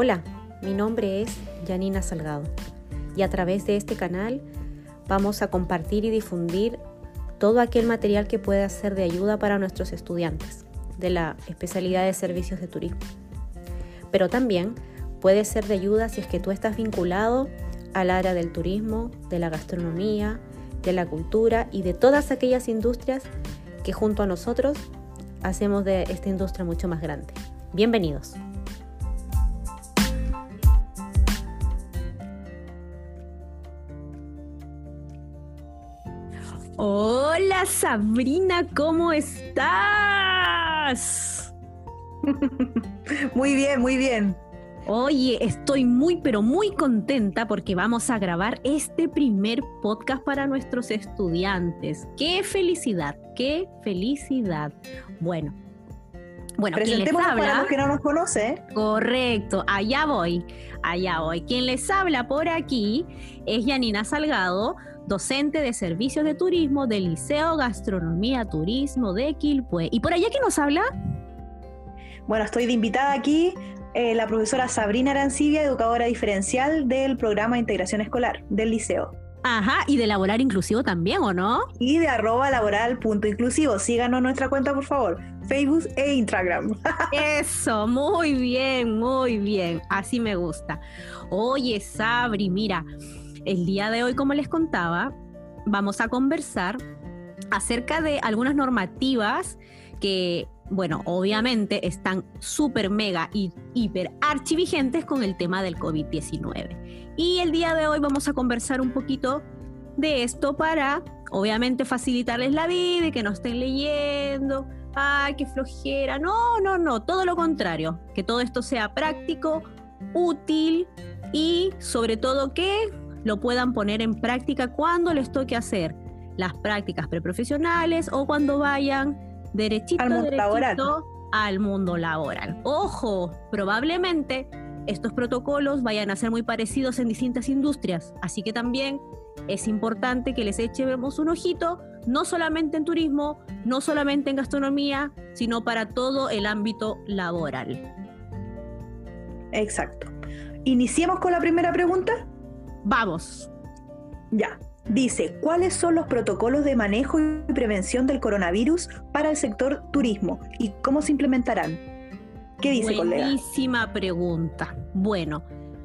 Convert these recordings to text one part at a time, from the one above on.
Hola, mi nombre es Janina Salgado y a través de este canal vamos a compartir y difundir todo aquel material que pueda ser de ayuda para nuestros estudiantes de la especialidad de servicios de turismo. Pero también puede ser de ayuda si es que tú estás vinculado al área del turismo, de la gastronomía, de la cultura y de todas aquellas industrias que junto a nosotros hacemos de esta industria mucho más grande. Bienvenidos. Hola Sabrina, ¿cómo estás? Muy bien, muy bien. Oye, estoy muy, pero muy contenta porque vamos a grabar este primer podcast para nuestros estudiantes. ¡Qué felicidad! ¡Qué felicidad! Bueno, bueno, Presentemos para los que no nos conoce. Correcto, allá voy, allá voy. Quien les habla por aquí es Yanina Salgado, docente de servicios de turismo del Liceo Gastronomía Turismo de Quilpue. ¿Y por allá quién nos habla? Bueno, estoy de invitada aquí eh, la profesora Sabrina Arancibia, educadora diferencial del programa de integración escolar del liceo. Ajá, y de laboral inclusivo también, ¿o no? Y de arroba laboral punto inclusivo. Síganos nuestra cuenta, por favor. Facebook e Instagram. Eso, muy bien, muy bien. Así me gusta. Oye, Sabri, mira, el día de hoy, como les contaba, vamos a conversar acerca de algunas normativas que, bueno, obviamente están súper, mega y hiper archivigentes con el tema del COVID-19. Y el día de hoy vamos a conversar un poquito de esto para, obviamente, facilitarles la vida y que no estén leyendo. Ay, qué flojera. No, no, no, todo lo contrario. Que todo esto sea práctico, útil y sobre todo que lo puedan poner en práctica cuando les toque hacer las prácticas preprofesionales o cuando vayan derechito, al mundo, laboral. al mundo laboral. Ojo, probablemente estos protocolos vayan a ser muy parecidos en distintas industrias, así que también es importante que les echemos un ojito, no solamente en turismo, no solamente en gastronomía, sino para todo el ámbito laboral. Exacto. Iniciemos con la primera pregunta. Vamos. Ya. Dice, ¿cuáles son los protocolos de manejo y prevención del coronavirus para el sector turismo y cómo se implementarán? ¿Qué dice, Buenísima pregunta. Bueno,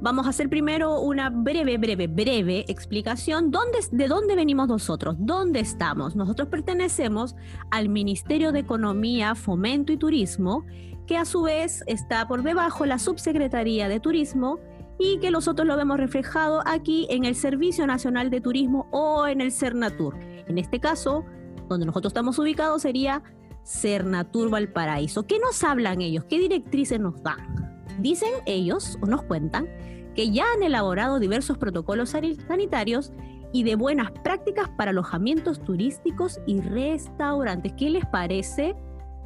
vamos a hacer primero una breve, breve, breve explicación ¿Dónde, de dónde venimos nosotros, dónde estamos. Nosotros pertenecemos al Ministerio de Economía, Fomento y Turismo, que a su vez está por debajo la Subsecretaría de Turismo y que nosotros lo vemos reflejado aquí en el Servicio Nacional de Turismo o en el Cernatur. En este caso, donde nosotros estamos ubicados sería Cernatur Valparaíso. ¿Qué nos hablan ellos? ¿Qué directrices nos dan? Dicen ellos o nos cuentan que ya han elaborado diversos protocolos sanitarios y de buenas prácticas para alojamientos turísticos y restaurantes. ¿Qué les parece?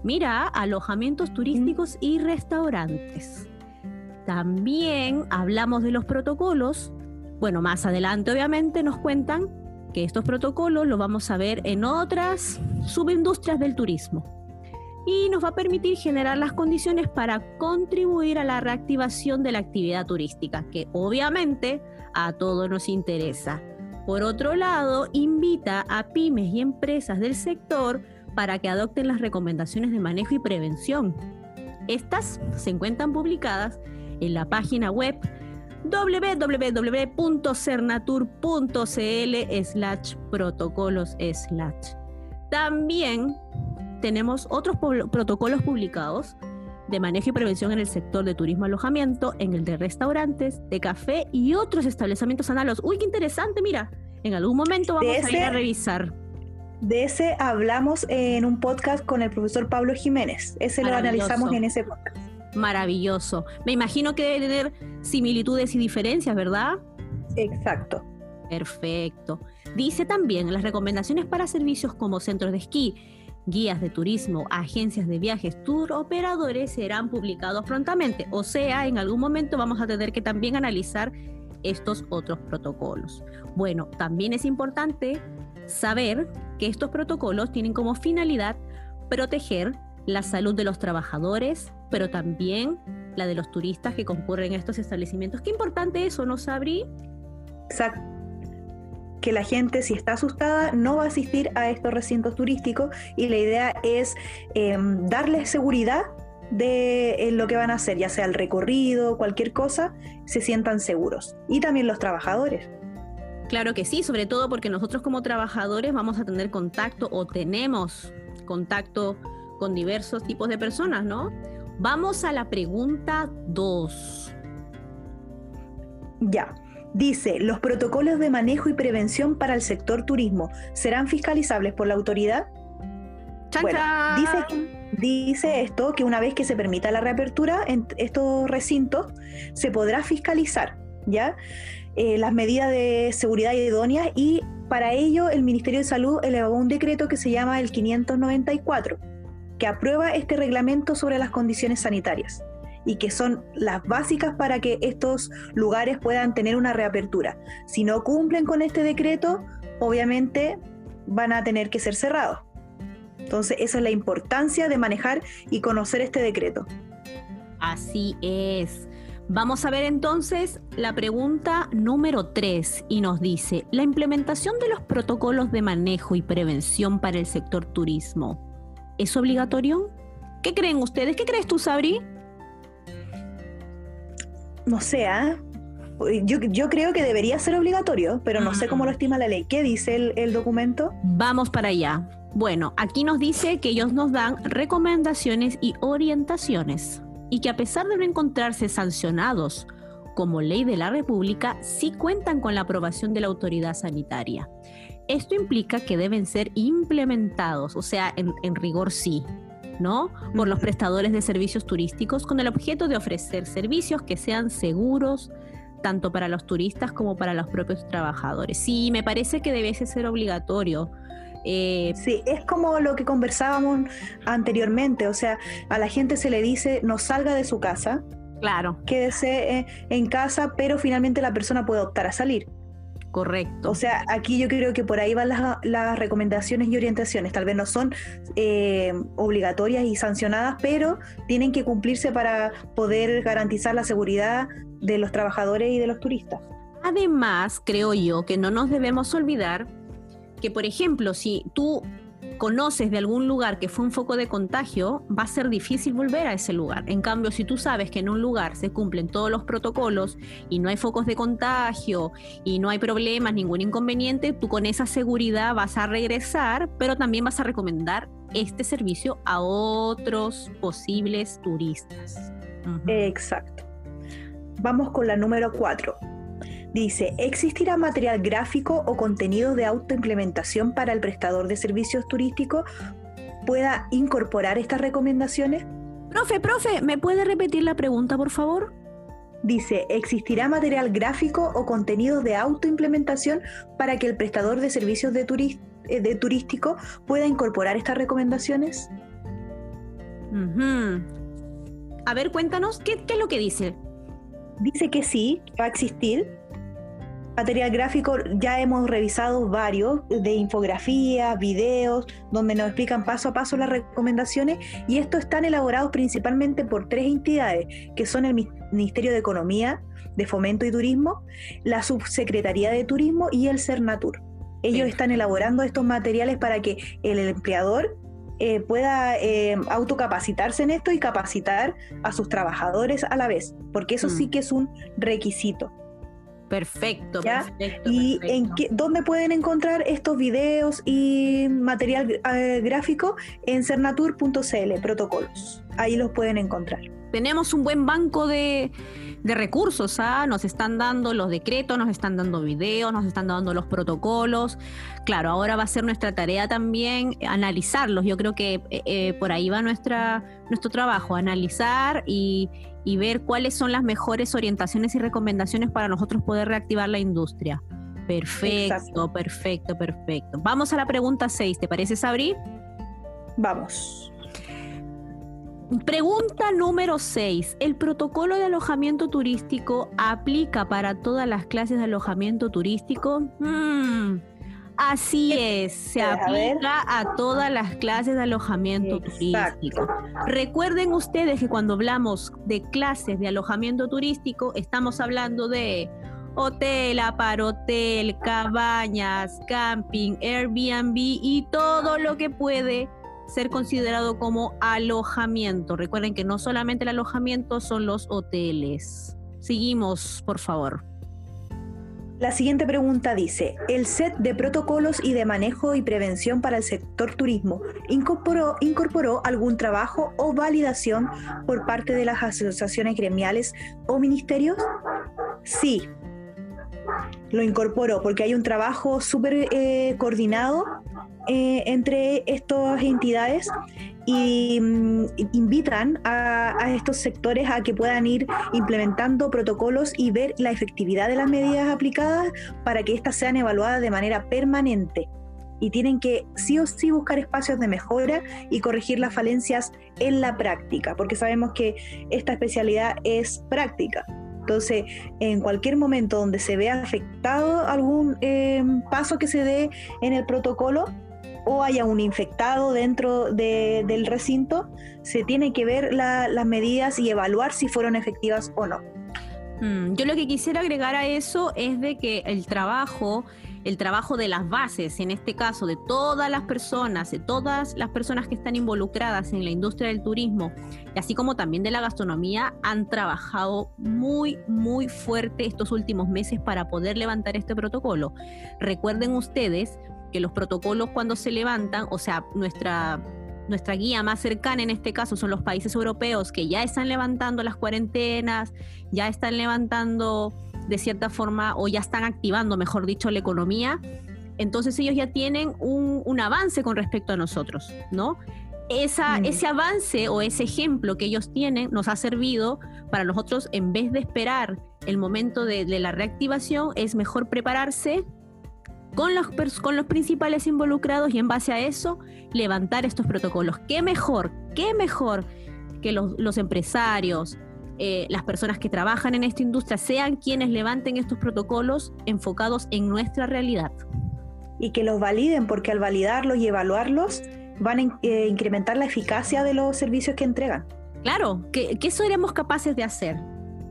Mira, alojamientos turísticos y restaurantes. También hablamos de los protocolos. Bueno, más adelante obviamente nos cuentan que estos protocolos los vamos a ver en otras subindustrias del turismo y nos va a permitir generar las condiciones para contribuir a la reactivación de la actividad turística, que obviamente a todos nos interesa. Por otro lado, invita a pymes y empresas del sector para que adopten las recomendaciones de manejo y prevención. Estas se encuentran publicadas en la página web www.cernatur.cl slash protocolos slash. También tenemos otros protocolos publicados de manejo y prevención en el sector de turismo alojamiento, en el de restaurantes, de café y otros establecimientos análogos. Uy, qué interesante, mira, en algún momento vamos a ir a revisar. De ese hablamos en un podcast con el profesor Pablo Jiménez. Ese lo analizamos en ese podcast maravilloso. Me imagino que debe tener similitudes y diferencias, ¿verdad? Exacto. Perfecto. Dice también las recomendaciones para servicios como centros de esquí, guías de turismo, agencias de viajes, tour operadores serán publicados prontamente. O sea, en algún momento vamos a tener que también analizar estos otros protocolos. Bueno, también es importante saber que estos protocolos tienen como finalidad proteger la salud de los trabajadores, pero también la de los turistas que concurren a estos establecimientos. Qué importante eso, ¿no, Sabri? Exacto que la gente, si está asustada, no va a asistir a estos recintos turísticos y la idea es em, darles seguridad de lo que van a hacer, ya sea el recorrido, cualquier cosa, se sientan seguros. Y también los trabajadores. Claro que sí, sobre todo porque nosotros como trabajadores vamos a tener contacto o tenemos contacto con diversos tipos de personas, ¿no? Vamos a la pregunta 2. Ya. Dice, ¿los protocolos de manejo y prevención para el sector turismo serán fiscalizables por la autoridad? bueno, dice, dice esto que una vez que se permita la reapertura en estos recintos, se podrá fiscalizar, ¿ya? Eh, las medidas de seguridad idóneas y para ello el Ministerio de Salud elevó un decreto que se llama el 594, que aprueba este reglamento sobre las condiciones sanitarias y que son las básicas para que estos lugares puedan tener una reapertura. Si no cumplen con este decreto, obviamente van a tener que ser cerrados. Entonces, esa es la importancia de manejar y conocer este decreto. Así es. Vamos a ver entonces la pregunta número 3 y nos dice, ¿la implementación de los protocolos de manejo y prevención para el sector turismo es obligatorio? ¿Qué creen ustedes? ¿Qué crees tú, Sabri? No sé, ¿ah? yo, creo que debería ser obligatorio, pero no sé cómo lo mm. estima la ley. ¿Qué dice el, el documento? Vamos para allá. Bueno, aquí nos dice que ellos nos dan recomendaciones y orientaciones y que a pesar de no encontrarse sancionados como ley de la República, sí cuentan con la aprobación de la autoridad sanitaria. Esto implica que deben ser implementados, o sea, en, rigor sí, ¿no? Por los prestadores de servicios turísticos con el objeto de ofrecer servicios que sean seguros tanto para los turistas como para los propios trabajadores. Sí, me parece que debe ser obligatorio eh, sí, es como lo que conversábamos anteriormente, o sea, a la gente se le dice no salga de su casa, claro, quédese eh, en casa, pero finalmente la persona puede optar a salir. Correcto. O sea, aquí yo creo que por ahí van las, recomendaciones y orientaciones. Tal vez no son eh, obligatorias y sancionadas, pero tienen que cumplirse para poder garantizar la seguridad de los trabajadores y de los turistas. Además, creo yo que no nos debemos olvidar que, por ejemplo, si tú conoces de algún lugar que fue un foco de contagio, va a ser difícil volver a ese lugar. En cambio, si tú sabes que en un lugar se cumplen todos los protocolos y no hay focos de contagio y no hay problemas, ningún inconveniente, tú con esa seguridad vas a regresar, pero también vas a recomendar este servicio a otros posibles turistas. Exacto. Vamos con la número 4. Dice, ¿existirá material gráfico o contenido de autoimplementación para el prestador de servicios turísticos pueda incorporar estas recomendaciones? Profe, profe, ¿me puede repetir la pregunta, por favor? Dice, ¿existirá material gráfico o contenido de autoimplementación para que el prestador de servicios de, eh, de turístico pueda incorporar estas recomendaciones? A ver, cuéntanos, ¿qué, ¿qué, es lo que dice? Dice que sí, va a existir, material gráfico ya hemos revisado varios de infografías, videos, donde nos explican paso a paso las recomendaciones y estos están elaborados principalmente por tres entidades, que son el Ministerio de Economía, de Fomento y Turismo, la Subsecretaría de Turismo y el CERNATUR. Ellos están elaborando estos materiales para que el empleador eh, pueda eh, autocapacitarse en esto y capacitar a sus trabajadores a la vez, porque eso sí mm. que es un requisito. Perfecto, perfecto. ¿Y en qué, dónde pueden encontrar estos videos y material eh, gráfico? En cernatur.cl, protocolos. Ahí los pueden encontrar. Tenemos un buen banco de, de recursos, ¿ah? nos están dando los decretos, nos están dando videos, nos están dando los protocolos. Claro, ahora va a ser nuestra tarea también analizarlos. Yo creo que eh, eh, por ahí va nuestra, nuestro trabajo, analizar y, y ver cuáles son las mejores orientaciones y recomendaciones para nosotros poder reactivar la industria. Perfecto, perfecto, perfecto. Vamos a la pregunta 6, ¿te parece, Sabri? Vamos. Pregunta número 6. ¿El protocolo de alojamiento turístico aplica para todas las clases de alojamiento turístico? Hmm. Así es, se aplica a todas las clases de alojamiento turístico. Recuerden ustedes que cuando hablamos de clases de alojamiento turístico, estamos hablando de hotel, aparotel, cabañas, camping, Airbnb y todo lo que puede ser considerado como alojamiento. Recuerden que no solamente el alojamiento son los hoteles. Seguimos, por favor. La siguiente pregunta dice, el set de protocolos y de manejo y prevención para el sector turismo incorporó, algún trabajo o validación por parte de las asociaciones gremiales o ministerios? Sí, lo incorporó porque hay un trabajo súper eh, coordinado eh, entre estas entidades y mm, invitan a, estos sectores a que puedan ir implementando protocolos y ver la efectividad de las medidas aplicadas para que éstas sean evaluadas de manera permanente. Y tienen que sí o sí buscar espacios de mejora y corregir las falencias en la práctica, porque sabemos que esta especialidad es práctica. Entonces, en cualquier momento donde se vea afectado algún eh, paso que se dé en el protocolo, o haya un infectado dentro del recinto, se tiene que ver las medidas y evaluar si fueron efectivas o no. Mm, yo lo que quisiera agregar a eso es de que el trabajo, el trabajo de las bases, en este caso de todas las personas, de todas las personas que están involucradas en la industria del turismo, y así como también de la gastronomía, han trabajado muy, muy fuerte estos últimos meses para poder levantar este protocolo. Recuerden ustedes que los protocolos cuando se levantan, o sea, nuestra, nuestra guía más cercana en este caso son los países europeos que ya están levantando las cuarentenas, ya están levantando de cierta forma o ya están activando, mejor dicho, la economía. Entonces ellos ya tienen un, avance con respecto a nosotros, ¿no? Esa, mm. Ese avance o ese ejemplo que ellos tienen nos ha servido para nosotros, en vez de esperar el momento de, de la reactivación, es mejor prepararse con los, con los principales involucrados y en base a eso levantar estos protocolos. ¿Qué mejor? ¿Qué mejor que los, empresarios, eh, las personas que trabajan en esta industria sean quienes levanten estos protocolos enfocados en nuestra realidad? Y que los validen, porque al validarlos y evaluarlos van a eh, incrementar la eficacia de los servicios que entregan. Claro, ¿qué, ¿qué seremos capaces de hacer?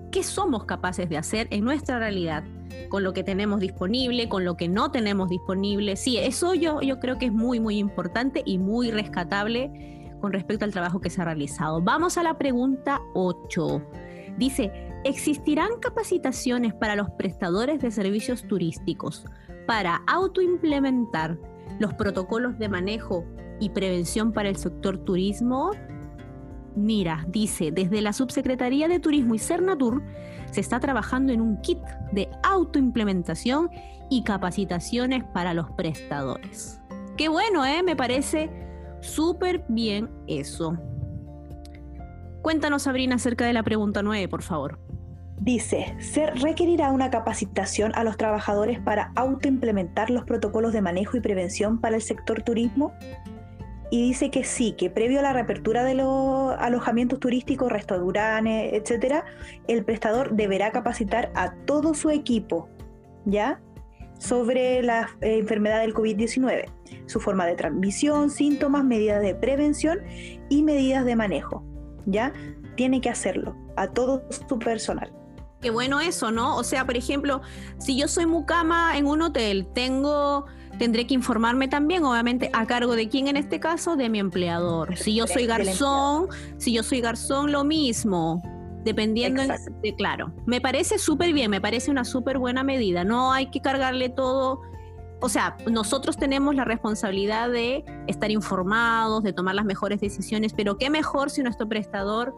¿Qué somos capaces de hacer en nuestra realidad? Con lo que tenemos disponible, con lo que no tenemos disponible. Sí, eso yo, yo creo que es muy, muy importante y muy rescatable con respecto al trabajo que se ha realizado. Vamos a la pregunta 8. Dice, ¿existirán capacitaciones para los prestadores de servicios turísticos para autoimplementar los protocolos de manejo y prevención para el sector turismo? Mira, dice, desde la Subsecretaría de Turismo y Cernatur se está trabajando en un kit de autoimplementación y capacitaciones para los prestadores. Qué bueno, ¿eh? Me parece súper bien eso. Cuéntanos, Sabrina, acerca de la pregunta 9, por favor. Dice, ¿se requerirá una capacitación a los trabajadores para autoimplementar los protocolos de manejo y prevención para el sector turismo? Y dice que sí, que previo a la reapertura de los alojamientos turísticos, restaurantes, etcétera, el prestador deberá capacitar a todo su equipo, ¿ya? sobre la eh, enfermedad del COVID-19, su forma de transmisión, síntomas, medidas de prevención y medidas de manejo, ¿ya? Tiene que hacerlo a todo su personal. Qué bueno eso, ¿no? O sea, por ejemplo, si yo soy mucama en un hotel, tengo tendré que informarme también, obviamente, a cargo de quién en este caso, de mi empleador. Si yo soy garzón, si yo soy garzón, lo mismo. Dependiendo de, claro, me parece súper bien, me parece una súper buena medida. No hay que cargarle todo. O sea, nosotros tenemos la responsabilidad de estar informados, de tomar las mejores decisiones, pero qué mejor si nuestro prestador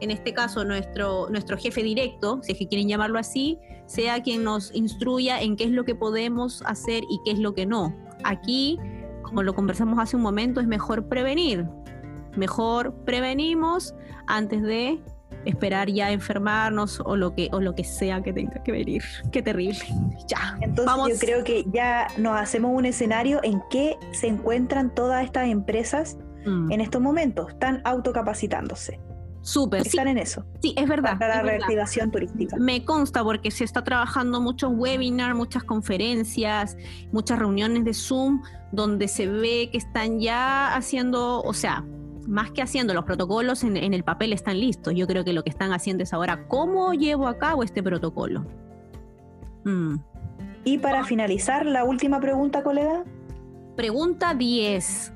en este caso nuestro, nuestro jefe directo, si es que quieren llamarlo así, sea quien nos instruya en qué es lo que podemos hacer y qué es lo que no. Aquí, como lo conversamos hace un momento, es mejor prevenir. Mejor prevenimos antes de esperar ya enfermarnos o lo que o lo que sea que tenga que venir. Qué terrible. Ya. Entonces yo creo que ya nos hacemos un escenario en que se encuentran todas estas empresas mm. en estos momentos, están autocapacitándose. Súper. Están en eso. Sí, es verdad. Para la reactivación turística. Me consta porque se está trabajando muchos webinars, muchas conferencias, muchas reuniones de Zoom, donde se ve que están ya haciendo, o sea, más que haciendo los protocolos en, el papel están listos. Yo creo que lo que están haciendo es ahora cómo llevo a cabo este protocolo. Mm. Y para finalizar, la última pregunta, colega. Pregunta 10.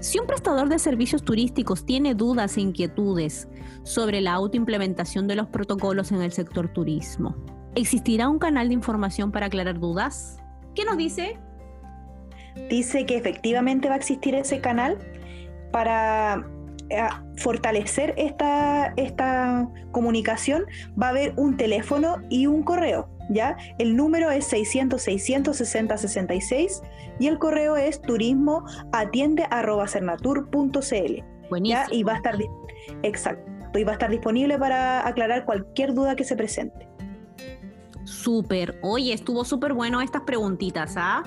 Si un prestador de servicios turísticos tiene dudas e inquietudes sobre la autoimplementación de los protocolos en el sector turismo, ¿existirá un canal de información para aclarar dudas? ¿Qué nos dice? Dice que efectivamente va a existir ese canal para eh, fortalecer esta, esta comunicación. Va a haber un teléfono y un correo. ¿Ya? El número es 600 660 66 y el correo es turismo atiende Buenísimo. Y va a estar exacto, y va a estar disponible para aclarar cualquier duda que se presente. Súper. Oye, estuvo súper bueno estas preguntitas, ¿ah?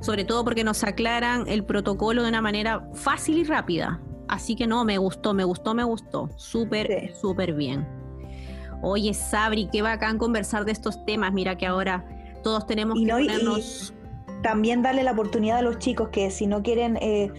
Sobre todo porque nos aclaran el protocolo de una manera fácil y rápida. Así que no, me gustó, me gustó, me gustó. Súper, súper bien. Oye, Sabri, qué bacán conversar de estos temas. Mira que ahora todos tenemos que ponernos... también darle la oportunidad a los chicos que si no quieren eh,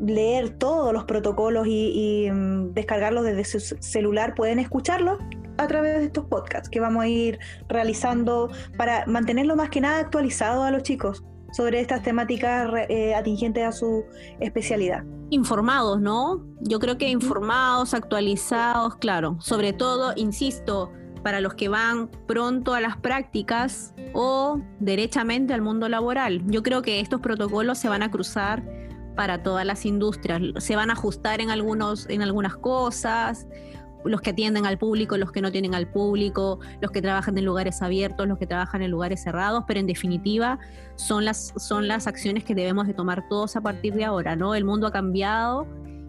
leer todos los protocolos y, mm, descargarlos desde su celular, pueden escucharlos a través de estos podcasts que vamos a ir realizando para mantenerlo más que nada actualizado a los chicos sobre estas temáticas eh, atingentes a su especialidad. Informados, ¿no? Yo creo que informados, actualizados, claro. Sobre todo, insisto, para los que van pronto a las prácticas o derechamente al mundo laboral. Yo creo que estos protocolos se van a cruzar para todas las industrias, se van a ajustar en algunos en algunas cosas, los que atienden al público, los que no tienen al público, los que trabajan en lugares abiertos, los que trabajan en lugares cerrados, pero en definitiva son las, son las acciones que debemos de tomar todos a partir de ahora, ¿no? El mundo ha cambiado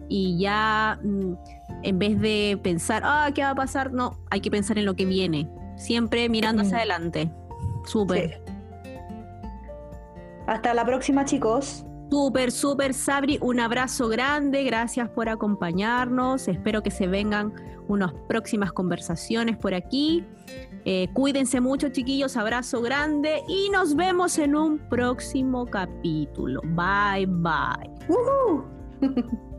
y ya mm, en vez de pensar, ah, ¿qué va a pasar? No, hay que pensar en lo que viene, siempre mirando hacia adelante. Súper. Hasta la próxima, chicos. Súper, súper, Sabri, un abrazo grande, gracias por acompañarnos, espero que se vengan unas próximas conversaciones por aquí. Eh, cuídense mucho, chiquillos, abrazo grande y nos vemos en un próximo capítulo. Bye, bye.